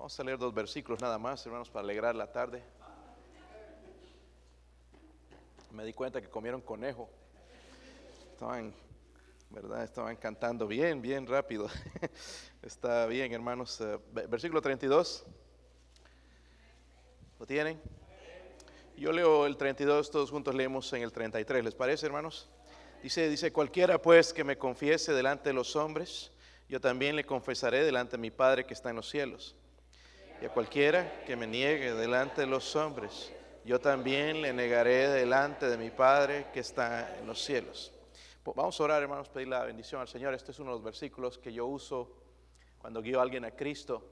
Vamos a leer dos versículos nada más, hermanos, para alegrar la tarde. Me di cuenta que comieron conejo. Estaban, ¿verdad? Estaban cantando bien, bien rápido. Está bien, hermanos. Eh, versículo 32. ¿Lo tienen? Yo leo el 32, todos juntos leemos en el 33. ¿Les parece, hermanos? Dice, dice, cualquiera pues que me confiese delante de los hombres, yo también le confesaré delante de mi Padre que está en los cielos. Y a cualquiera que me niegue delante de los hombres, yo también le negaré delante de mi Padre que está en los cielos. Vamos a orar, hermanos, pedir la bendición al Señor. Este es uno de los versículos que yo uso cuando guío a alguien a Cristo.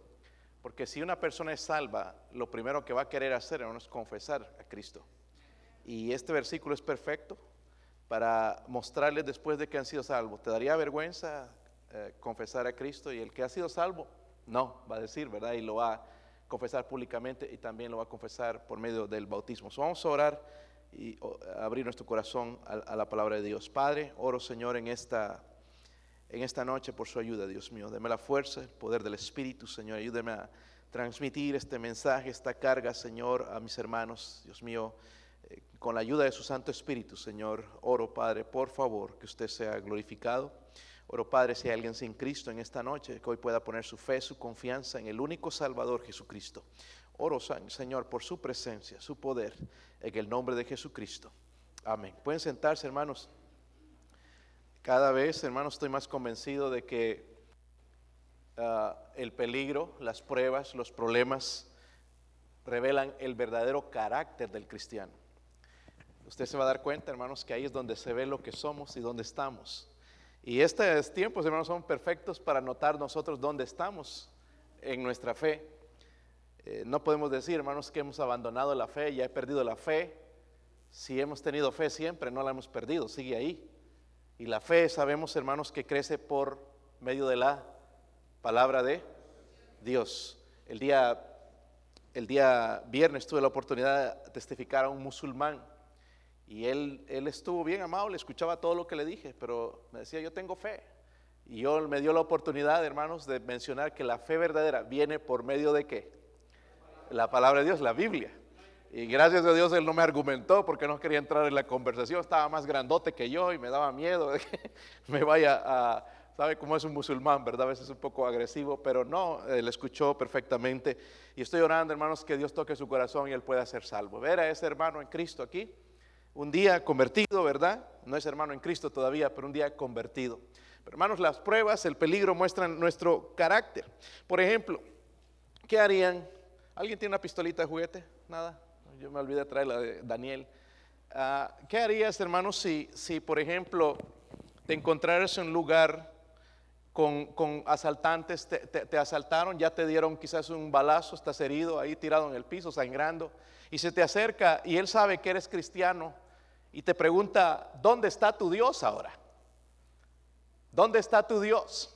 Porque si una persona es salva, lo primero que va a querer hacer es confesar a Cristo. Y este versículo es perfecto para mostrarles después de que han sido salvos. ¿Te daría vergüenza eh, confesar a Cristo? Y el que ha sido salvo, no, va a decir, ¿verdad? Y lo va a confesar públicamente y también lo va a confesar por medio del bautismo. vamos a orar y abrir nuestro corazón a, la palabra de Dios. Padre, oro Señor en esta, en esta noche por su ayuda, Dios mío. Deme la fuerza, el poder del Espíritu, Señor. Ayúdeme a transmitir este mensaje, esta carga, Señor, a mis hermanos, Dios mío. Eh, con la ayuda de su Santo Espíritu, Señor, oro, Padre, por favor, que usted sea glorificado. Oro, Padre, si hay alguien sin Cristo en esta noche, que hoy pueda poner su fe, su confianza en el único Salvador Jesucristo. Oro, Señor, por su presencia, su poder, en el nombre de Jesucristo. Amén. Pueden sentarse, hermanos. Cada vez, hermanos, estoy más convencido de que ah, el peligro, las pruebas, los problemas revelan el verdadero carácter del cristiano. Usted se va a dar cuenta, hermanos, que ahí es donde se ve lo que somos y dónde estamos. Y estos tiempos, hermanos, son perfectos para notar nosotros dónde estamos en nuestra fe. Eh, no podemos decir, hermanos, que hemos abandonado la fe, ya he perdido la fe. Si hemos tenido fe siempre, no la hemos perdido, sigue ahí. Y la fe, sabemos, hermanos, que crece por medio de la palabra de Dios. El día, el día viernes tuve la oportunidad de testificar a un musulmán y él, él estuvo bien amable, escuchaba todo lo que le dije, pero me decía, yo tengo fe. Y yo me dio la oportunidad, hermanos, de mencionar que la fe verdadera viene por medio de qué? La palabra de Dios, la Biblia. Y gracias a Dios él no me argumentó porque no quería entrar en la conversación, estaba más grandote que yo y me daba miedo de que me vaya a, sabe cómo es un musulmán, ¿verdad? A veces es un poco agresivo, pero no, él escuchó perfectamente. Y estoy orando, hermanos, que Dios toque su corazón y él pueda ser salvo. Ver a ese hermano en Cristo aquí un día convertido, ¿verdad? No es hermano en Cristo todavía, pero un día convertido. Pero hermanos, las pruebas, el peligro muestran nuestro carácter. Por ejemplo, ¿qué harían? ¿Alguien tiene una pistolita de juguete? Nada. Yo me olvidé de traer la de Daniel. Ah, ¿Qué harías, hermanos, si, si, por ejemplo, te encontraras en un lugar con, asaltantes, te, asaltaron, ya te dieron quizás un balazo, estás herido ahí tirado en el piso, sangrando, y se te acerca y él sabe que eres cristiano y te pregunta, ¿dónde está tu Dios ahora? ¿Dónde está tu Dios?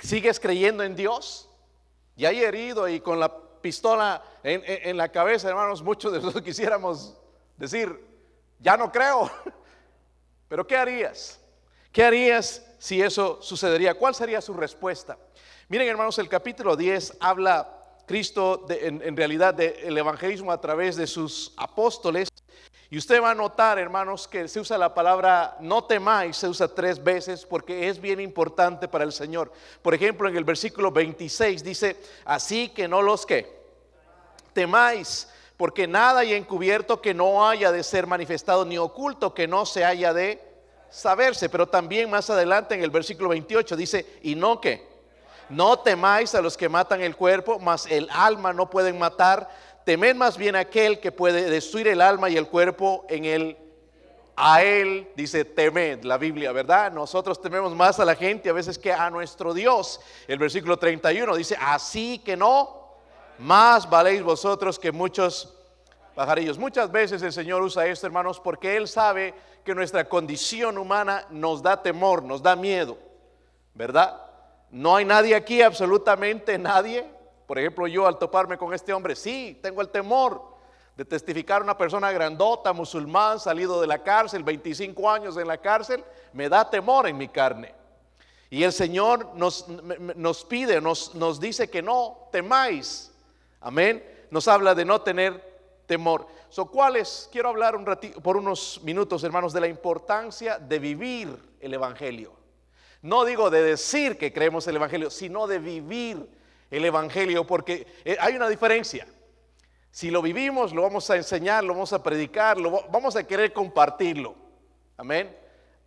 ¿Sigues creyendo en Dios? Y ahí herido y con la pistola en, la cabeza, hermanos, muchos de nosotros quisiéramos decir, ya no creo. Pero ¿qué harías? ¿Qué harías si eso sucedería? ¿Cuál sería su respuesta? Miren, hermanos, el capítulo 10 habla Cristo en, realidad del evangelismo a través de sus apóstoles y usted va a notar, hermanos, que se usa la palabra no temáis, se usa tres veces porque es bien importante para el Señor. Por ejemplo, en el versículo 26 dice, así que no los que temáis, porque nada hay encubierto que no haya de ser manifestado, ni oculto que no se haya de saberse. Pero también más adelante en el versículo 28 dice, y no que, no temáis a los que matan el cuerpo, mas el alma no pueden matar temed más bien aquel que puede destruir el alma y el cuerpo en él. A él dice temed la Biblia, ¿verdad? Nosotros tememos más a la gente a veces que a nuestro Dios. El versículo 31 dice, así que no, más valéis vosotros que muchos pajarillos. Muchas veces el Señor usa esto, hermanos, porque Él sabe que nuestra condición humana nos da temor, nos da miedo, ¿verdad? No hay nadie aquí, absolutamente nadie, por ejemplo, yo al toparme con este hombre, sí, tengo el temor de testificar a una persona grandota, musulmán, salido de la cárcel, 25 años en la cárcel, me da temor en mi carne. Y el Señor nos, nos pide, nos, nos dice que no temáis. Amén. Nos habla de no tener temor. So, ¿cuáles? Quiero hablar un ratito, por unos minutos, hermanos, de la importancia de vivir el Evangelio. No digo de decir que creemos el Evangelio, sino de vivir el Evangelio, porque eh, hay una diferencia. Si lo vivimos, lo vamos a enseñar, lo vamos a predicar, lo vamos a querer compartirlo. Amén.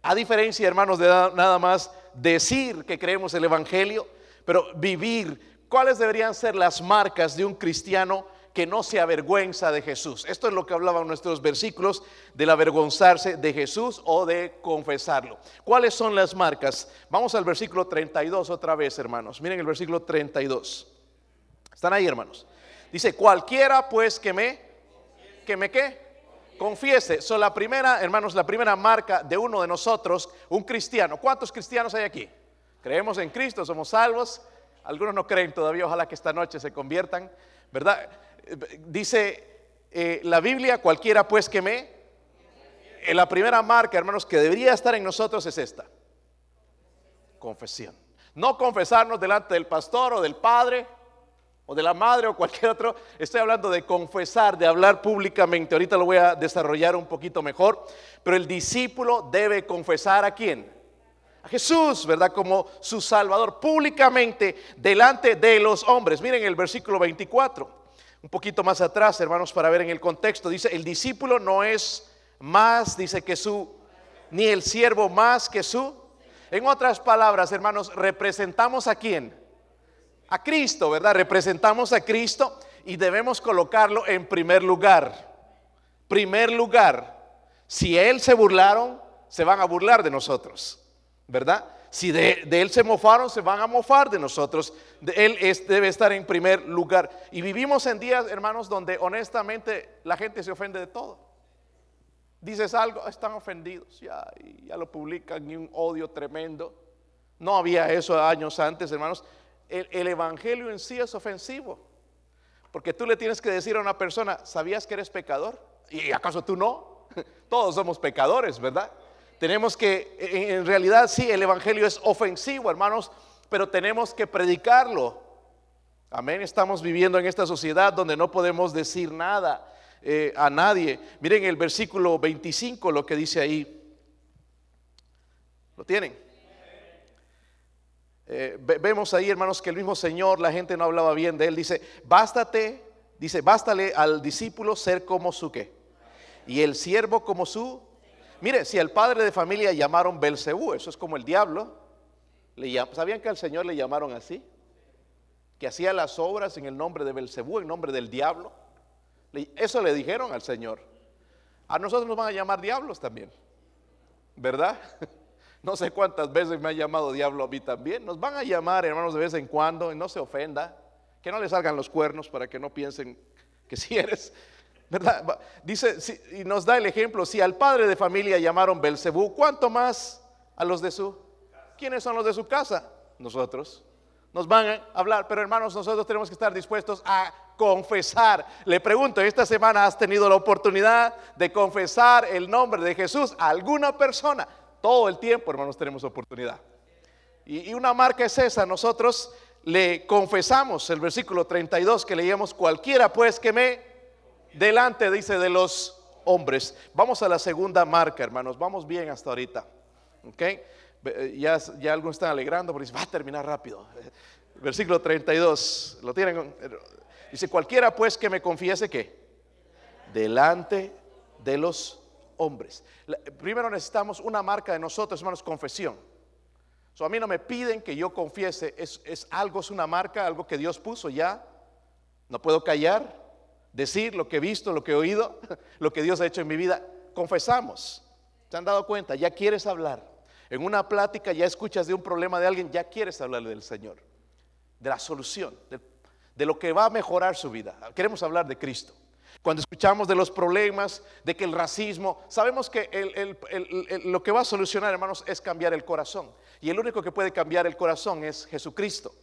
A diferencia, hermanos, de nada más decir que creemos el Evangelio, pero vivir. ¿Cuáles deberían ser las marcas de un cristiano que no se avergüenza de Jesús? Esto es lo que hablaban nuestros versículos del avergonzarse de Jesús o de confesarlo. ¿Cuáles son las marcas? Vamos al versículo 32 otra vez, hermanos. Miren el versículo 32. ¿Están ahí, hermanos? Dice, cualquiera pues que me, que me confiese. So, la primera, hermanos, la primera marca de uno de nosotros, un cristiano. ¿Cuántos cristianos hay aquí? Creemos en Cristo, somos salvos. Algunos no creen todavía, ojalá que esta noche se conviertan, ¿verdad? Dice eh, la Biblia, cualquiera pues que me... Eh, la primera marca, hermanos, que debería estar en nosotros es esta. Confesión. No confesarnos delante del pastor o del padre, o de la madre o cualquier otro. Estoy hablando de confesar, de hablar públicamente. Ahorita lo voy a desarrollar un poquito mejor. Pero el discípulo debe confesar a quién? A Jesús, ¿verdad? Como su Salvador, públicamente delante de los hombres. Miren el versículo 24. Un poquito más atrás, hermanos, para ver en el contexto. Dice, el discípulo no es más, dice que su, ni el siervo más que su. En otras palabras, hermanos, representamos a quién? a Cristo, ¿verdad? Representamos a Cristo y debemos colocarlo en primer lugar. Primer lugar. Si Él se burlaron, se van a burlar de nosotros, ¿verdad? Si de, Él se mofaron, se van a mofar de nosotros. él debe estar en primer lugar. Y vivimos en días, hermanos, donde honestamente la gente se ofende de todo. Dices algo, están ofendidos, ya, lo publican y un odio tremendo. No había eso años antes, hermanos el, evangelio en sí es ofensivo. Porque tú le tienes que decir a una persona, ¿sabías que eres pecador? ¿Y acaso tú no? Todos somos pecadores, ¿verdad? Tenemos que, en realidad sí, el Evangelio es ofensivo, hermanos, pero tenemos que predicarlo. Amén, estamos viviendo en esta sociedad donde no podemos decir nada eh, a nadie. Miren el versículo 25, lo que dice ahí. ¿Lo tienen? Eh, vemos ahí, hermanos, que el mismo Señor, la gente no hablaba bien de él. Dice, bástate, dice, bástale al discípulo ser como su qué. Y el siervo como su. Mire, si al padre de familia llamaron Belcebú, eso es como el diablo. ¿Sabían que al Señor le llamaron así? Que hacía las obras en el nombre de Belcebú, en nombre del diablo. Eso le dijeron al Señor. A nosotros nos van a llamar diablos también, ¿verdad? No sé cuántas veces me ha llamado diablo a mí también. Nos van a llamar, hermanos, de vez en cuando, y no se ofenda. Que no le salgan los cuernos para que no piensen que si eres, ¿verdad? Dice, y nos da el ejemplo, si al padre de familia llamaron Belcebú, ¿cuánto más a los de su? ¿Quiénes son los de su casa? Nosotros. Nos van a hablar, pero hermanos, nosotros tenemos que estar dispuestos a confesar. Le pregunto, ¿esta semana has tenido la oportunidad de confesar el nombre de Jesús a alguna persona? Todo el tiempo, hermanos, tenemos oportunidad. Y, una marca es esa, nosotros le confesamos el versículo 32 que leíamos, cualquiera pues que me delante, dice, de los hombres. Vamos a la segunda marca, hermanos, vamos bien hasta ahorita. ¿Ok? Ya, ya algunos están alegrando porque va a terminar rápido. Versículo 32, lo tienen. Dice, cualquiera pues que me confiese que delante de los hombres. Primero necesitamos una marca de nosotros, hermanos, confesión. So, a mí no me piden que yo confiese, es, es algo, es una marca, algo que Dios puso ya. No puedo callar, decir lo que he visto, lo que he oído, lo que Dios ha hecho en mi vida. Confesamos. ¿Se han dado cuenta? Ya quieres hablar. En una plática ya escuchas de un problema de alguien, ya quieres hablarle del Señor, de la solución, de, lo que va a mejorar su vida. Queremos hablar de Cristo. Cuando escuchamos de los problemas, de que el racismo, sabemos que lo que va a solucionar, hermanos, es cambiar el corazón. Y el único que puede cambiar el corazón es Jesucristo.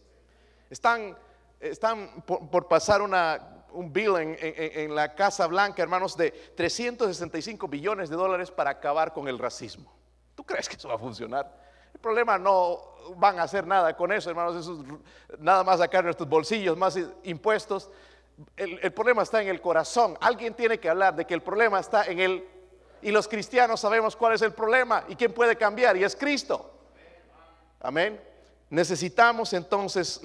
Están, están por, pasar un bill en, la Casa Blanca, hermanos, de 365 billones de dólares para acabar con el racismo. ¿Tú crees que eso va a funcionar? El problema no van a hacer nada con eso, hermanos, eso es nada más sacar nuestros bolsillos, más impuestos. El, el problema está en el corazón. Alguien tiene que hablar de que el problema está en el... Y los cristianos sabemos cuál es el problema y quién puede cambiar, y es Cristo. Amén. Necesitamos entonces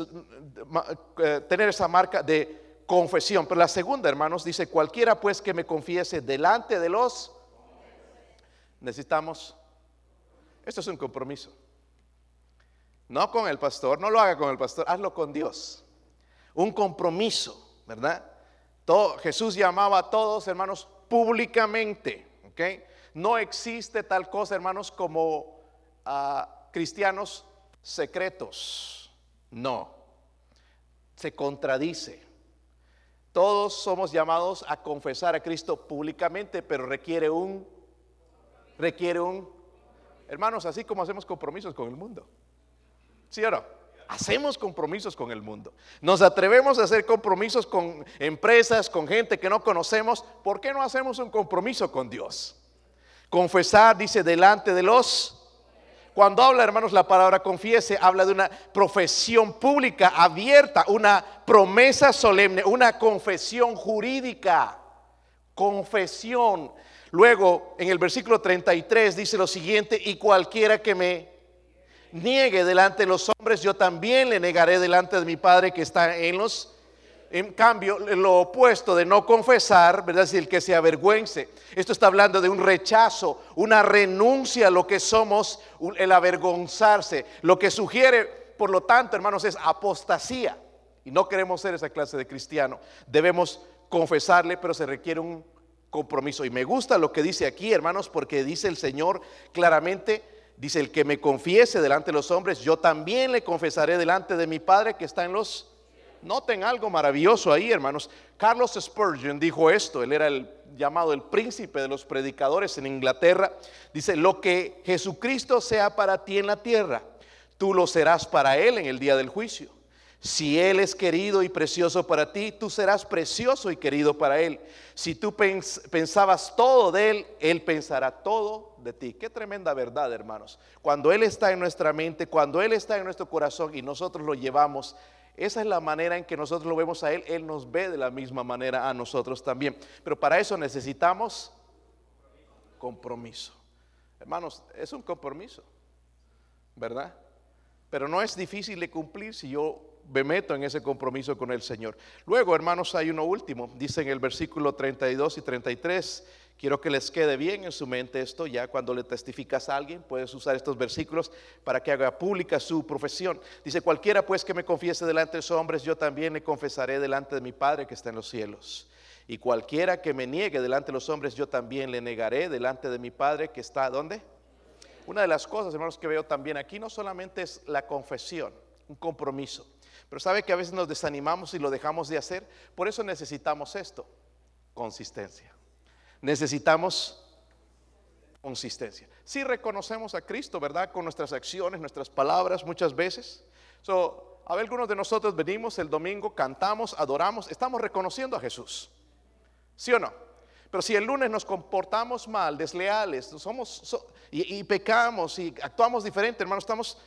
eh, tener esa marca de confesión. Pero la segunda, hermanos, dice, cualquiera pues que me confiese delante de los... Necesitamos... Esto es un compromiso. No con el pastor, no lo haga con el pastor, hazlo con Dios. Un compromiso, ¿verdad? Todo, Jesús llamaba a todos, hermanos, públicamente. ¿ok? No existe tal cosa, hermanos, como ah, cristianos secretos. No, se contradice. Todos somos llamados a confesar a Cristo públicamente, pero requiere un, requiere un, hermanos, así como hacemos compromisos con el mundo. ¿Sí o no? Hacemos compromisos con el mundo. Nos atrevemos a hacer compromisos con empresas, con gente que no conocemos. ¿Por qué no hacemos un compromiso con Dios? Confesar, dice, delante de los cuando habla, hermanos, la palabra confiese, habla de una profesión pública abierta, una promesa solemne, una confesión jurídica. Confesión. Luego, en el versículo 33 dice lo siguiente, y cualquiera que me niegue delante de los hombres, yo también le negaré delante de mi Padre que está en los en cambio, lo opuesto de no confesar, ¿verdad? Es el que se avergüence. Esto está hablando de un rechazo, una renuncia a lo que somos, el avergonzarse. Lo que sugiere, por lo tanto, hermanos, es apostasía. Y no queremos ser esa clase de cristiano. Debemos confesarle, pero se requiere un compromiso. Y me gusta lo que dice aquí, hermanos, porque dice el Señor claramente, dice, el que me confiese delante de los hombres, yo también le confesaré delante de mi Padre que está en los Noten algo maravilloso ahí, hermanos. Carlos Spurgeon dijo esto, él era el llamado el príncipe de los predicadores en Inglaterra. Dice, lo que Jesucristo sea para ti en la tierra, tú lo serás para Él en el día del juicio. Si Él es querido y precioso para ti, tú serás precioso y querido para Él. Si tú pensabas todo de Él, Él pensará todo de ti. Qué tremenda verdad, hermanos. Cuando Él está en nuestra mente, cuando Él está en nuestro corazón y nosotros lo llevamos, esa es la manera en que nosotros lo vemos a Él. Él nos ve de la misma manera a nosotros también. Pero para eso necesitamos compromiso. Hermanos, es un compromiso, ¿verdad? Pero no es difícil de cumplir si yo me meto en ese compromiso con el Señor. Luego, hermanos, hay uno último. Dice en el versículo 32 y 33 Quiero que les quede bien en su mente esto, ya cuando le testificas a alguien, puedes usar estos versículos para que haga pública su profesión. Dice, cualquiera pues que me confiese delante de los hombres, yo también le confesaré delante de mi Padre que está en los cielos. Y cualquiera que me niegue delante de los hombres, yo también le negaré delante de mi Padre que está, ¿dónde? Una de las cosas, hermanos, que veo también aquí no solamente es la confesión, un compromiso, pero sabe que a veces nos desanimamos y lo dejamos de hacer. Por eso necesitamos esto, consistencia necesitamos consistencia. Si reconocemos a Cristo, ¿verdad? Con nuestras acciones, nuestras palabras muchas veces. So, a ver, algunos de nosotros venimos el domingo, cantamos, adoramos, estamos reconociendo a Jesús. ¿Sí o no? Pero si el lunes nos comportamos mal, desleales, somos y, y, pecamos y actuamos diferente, hermano, estamos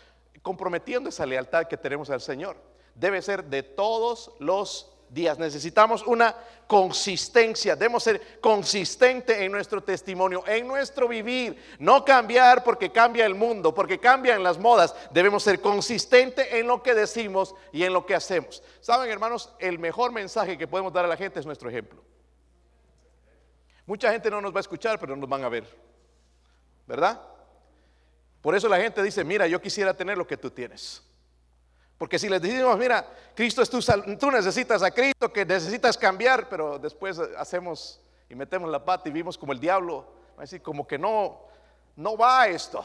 comprometiendo esa lealtad que tenemos al Señor. Debe ser de todos los días. Necesitamos una consistencia. Debemos ser consistente en nuestro testimonio, en nuestro vivir. No cambiar porque cambia el mundo, porque cambian las modas. Debemos ser consistente en lo que decimos y en lo que hacemos. Saben, hermanos, el mejor mensaje que podemos dar a la gente es nuestro ejemplo. Mucha gente no nos va a escuchar, pero nos van a ver. ¿Verdad? Por eso la gente dice, mira, yo quisiera tener lo que tú tienes. Porque si les decimos, mira, Cristo es tu tú necesitas a Cristo, que necesitas cambiar, pero después hacemos y metemos la pata y vimos como el diablo, así como que no, no va esto,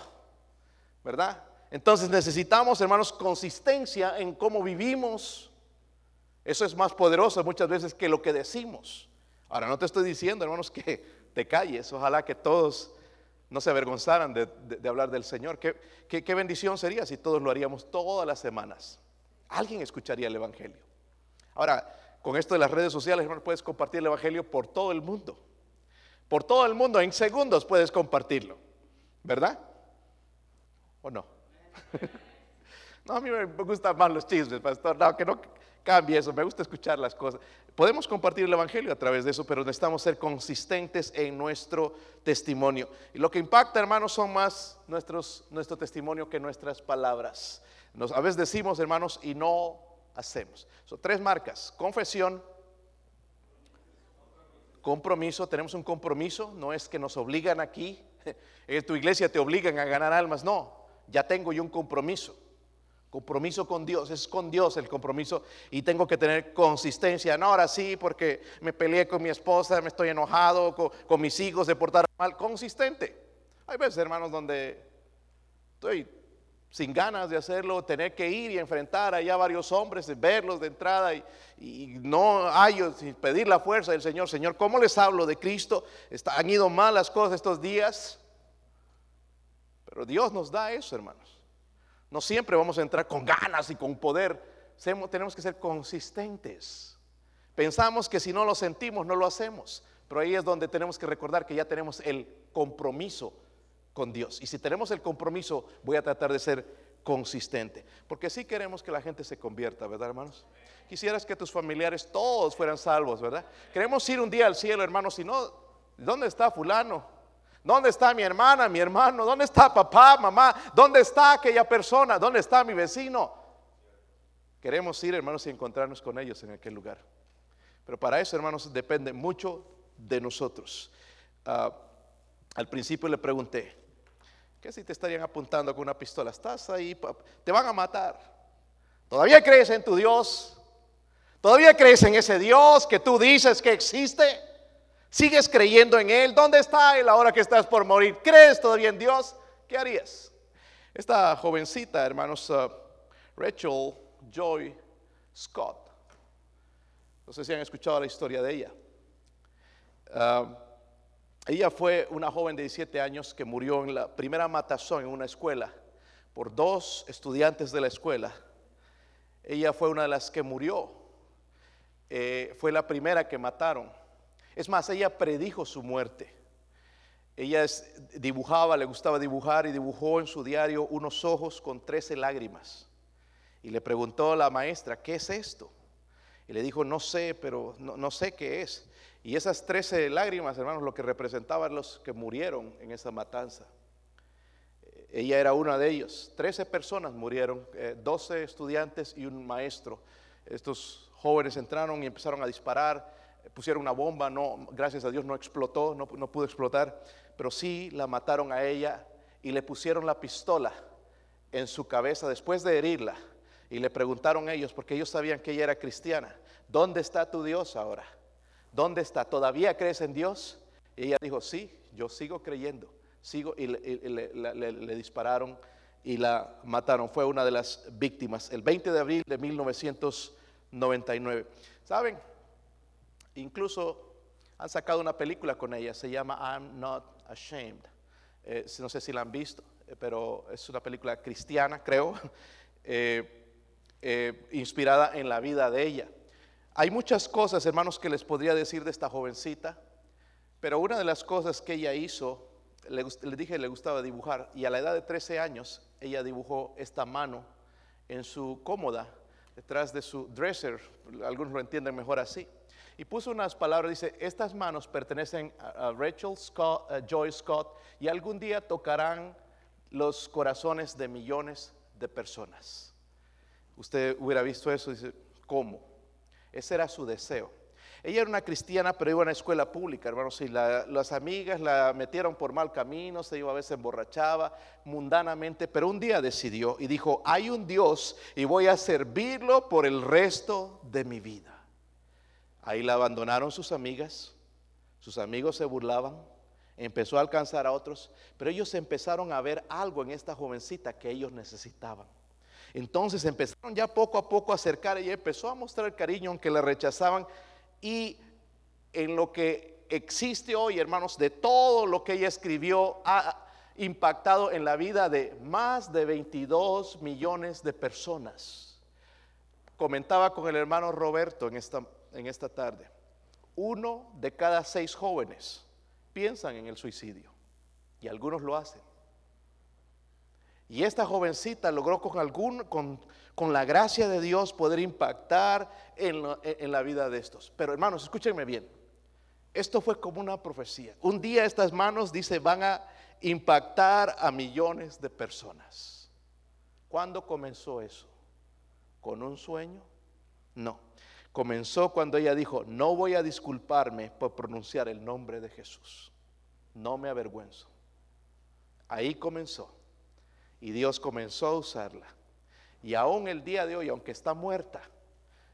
¿verdad? Entonces necesitamos, hermanos, consistencia en cómo vivimos. Eso es más poderoso muchas veces que lo que decimos. Ahora, no te estoy diciendo, hermanos, que te calles. Ojalá que todos no se avergonzaran de, hablar del Señor. ¿Qué, ¿Qué, bendición sería si todos lo haríamos todas las semanas? Alguien escucharía el Evangelio. Ahora, con esto de las redes sociales, hermano, puedes compartir el Evangelio por todo el mundo. Por todo el mundo, en segundos puedes compartirlo. ¿Verdad? ¿O no? no, a mí me gustan más los chismes, pastor. No, que no cambie eso. Me gusta escuchar las cosas. Podemos compartir el Evangelio a través de eso, pero necesitamos ser consistentes en nuestro testimonio. Y lo que impacta, hermanos, son más nuestros, nuestro testimonio que nuestras palabras. Nos, a veces decimos, hermanos, y no hacemos. Son tres marcas. Confesión, compromiso. Tenemos un compromiso. No es que nos obligan aquí. Tu iglesia te obligan a ganar almas. No, ya tengo yo un compromiso. Compromiso con Dios, es con Dios el compromiso y tengo que tener consistencia. No, ahora sí, porque me peleé con mi esposa, me estoy enojado, con, mis hijos, se portaron mal. Consistente. Hay veces, hermanos, donde estoy sin ganas de hacerlo, tener que ir y enfrentar allá varios hombres, verlos de entrada y, no hay, sin pedir la fuerza del Señor. Señor, ¿cómo les hablo de Cristo? han ido mal las cosas estos días. Pero Dios nos da eso, hermanos. No siempre vamos a entrar con ganas y con poder. Tenemos que ser consistentes. Pensamos que si no lo sentimos, no lo hacemos. Pero ahí es donde tenemos que recordar que ya tenemos el compromiso con Dios. Y si tenemos el compromiso, voy a tratar de ser consistente. Porque sí queremos que la gente se convierta, ¿verdad, hermanos? Quisieras que tus familiares todos fueran salvos, ¿verdad? Queremos ir un día al cielo, hermanos. Si no, ¿dónde está fulano? ¿Dónde está mi hermana, mi hermano? ¿Dónde está papá, mamá? ¿Dónde está aquella persona? ¿Dónde está mi vecino? Queremos ir, hermanos, y encontrarnos con ellos en aquel lugar. Pero para eso, hermanos, depende mucho de nosotros. Ah, al principio le pregunté, ¿qué si te estarían apuntando con una pistola? Estás ahí, te van a matar. ¿Todavía crees en tu Dios? ¿Todavía crees en ese Dios que tú dices que existe? ¿Sigues creyendo en Él? ¿Dónde está Él ahora que estás por morir? ¿Crees todavía en Dios? ¿Qué harías? Esta jovencita, hermanos, uh, Rachel Joy Scott. No sé si han escuchado la historia de ella. Uh, ella fue una joven de 17 años que murió en la primera matazón en una escuela por dos estudiantes de la escuela. Ella fue una de las que murió. Eh, fue la primera que mataron. Es más, ella predijo su muerte. Ella dibujaba, le gustaba dibujar y dibujó en su diario unos ojos con trece lágrimas. Y le preguntó a la maestra, ¿qué es esto? Y le dijo, no sé, pero no, sé qué es. Y esas trece lágrimas, hermanos, lo que representaban los que murieron en esa matanza. Ella era una de ellos. Trece personas murieron, eh, doce estudiantes y un maestro. Estos jóvenes entraron y empezaron a disparar pusieron una bomba, no, gracias a Dios no explotó, no, no pudo explotar, pero sí la mataron a ella y le pusieron la pistola en su cabeza después de herirla. Y le preguntaron ellos, porque ellos sabían que ella era cristiana, ¿dónde está tu Dios ahora? ¿Dónde está? ¿Todavía crees en Dios? Y ella dijo, sí, yo sigo creyendo. Sigo y le, dispararon y la mataron. Fue una de las víctimas el 20 de abril de 1999. ¿Saben? Incluso han sacado una película con ella, se llama I'm Not Ashamed. Eh, no sé si la han visto, eh, pero es una película cristiana, creo, eh, inspirada en la vida de ella. Hay muchas cosas, hermanos, que les podría decir de esta jovencita, pero una de las cosas que ella hizo, le, le dije le gustaba dibujar, y a la edad de 13 años ella dibujó esta mano en su cómoda, detrás de su dresser, algunos lo entienden mejor así y puso unas palabras, dice, estas manos pertenecen a Rachel Scott, Joy Scott y algún día tocarán los corazones de millones de personas. Usted hubiera visto eso y dice, ¿cómo? Ese era su deseo. Ella era una cristiana, pero iba a una escuela pública, hermanos, y las amigas la metieron por mal camino, se iba a veces emborrachaba mundanamente, pero un día decidió y dijo, hay un Dios y voy a servirlo por el resto de mi vida. Ahí la abandonaron sus amigas, sus amigos se burlaban, empezó a alcanzar a otros, pero ellos empezaron a ver algo en esta jovencita que ellos necesitaban. Entonces empezaron ya poco a poco a acercar, ella empezó a mostrar cariño aunque la rechazaban y en lo que existe hoy, hermanos, de todo lo que ella escribió ha impactado en la vida de más de 22 millones de personas. Comentaba con el hermano Roberto en esta en esta tarde. Uno de cada seis jóvenes piensan en el suicidio y algunos lo hacen. Y esta jovencita logró con, algún, con, con la gracia de Dios poder impactar en en la vida de estos. Pero hermanos, escúchenme bien. Esto fue como una profecía. Un día estas manos, dice, van a impactar a millones de personas. ¿Cuándo comenzó eso? ¿Con un sueño? No. Comenzó cuando ella dijo, no voy a disculparme por pronunciar el nombre de Jesús. No me avergüenzo. Ahí comenzó. Y Dios comenzó a usarla. Y aún el día de hoy, aunque está muerta,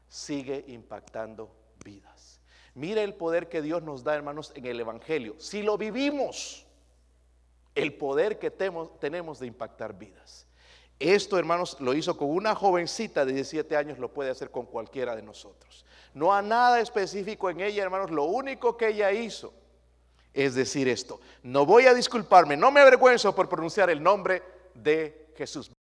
sigue impactando vidas. Mire el poder que Dios nos da, hermanos, en el Evangelio. Si lo vivimos, el poder que tenemos de impactar vidas. Esto, hermanos, lo hizo con una jovencita de 17 años, lo puede hacer con cualquiera de nosotros. No hay nada específico en ella, hermanos, lo único que ella hizo es decir esto, no voy a disculparme, no me avergüenzo por pronunciar el nombre de Jesús.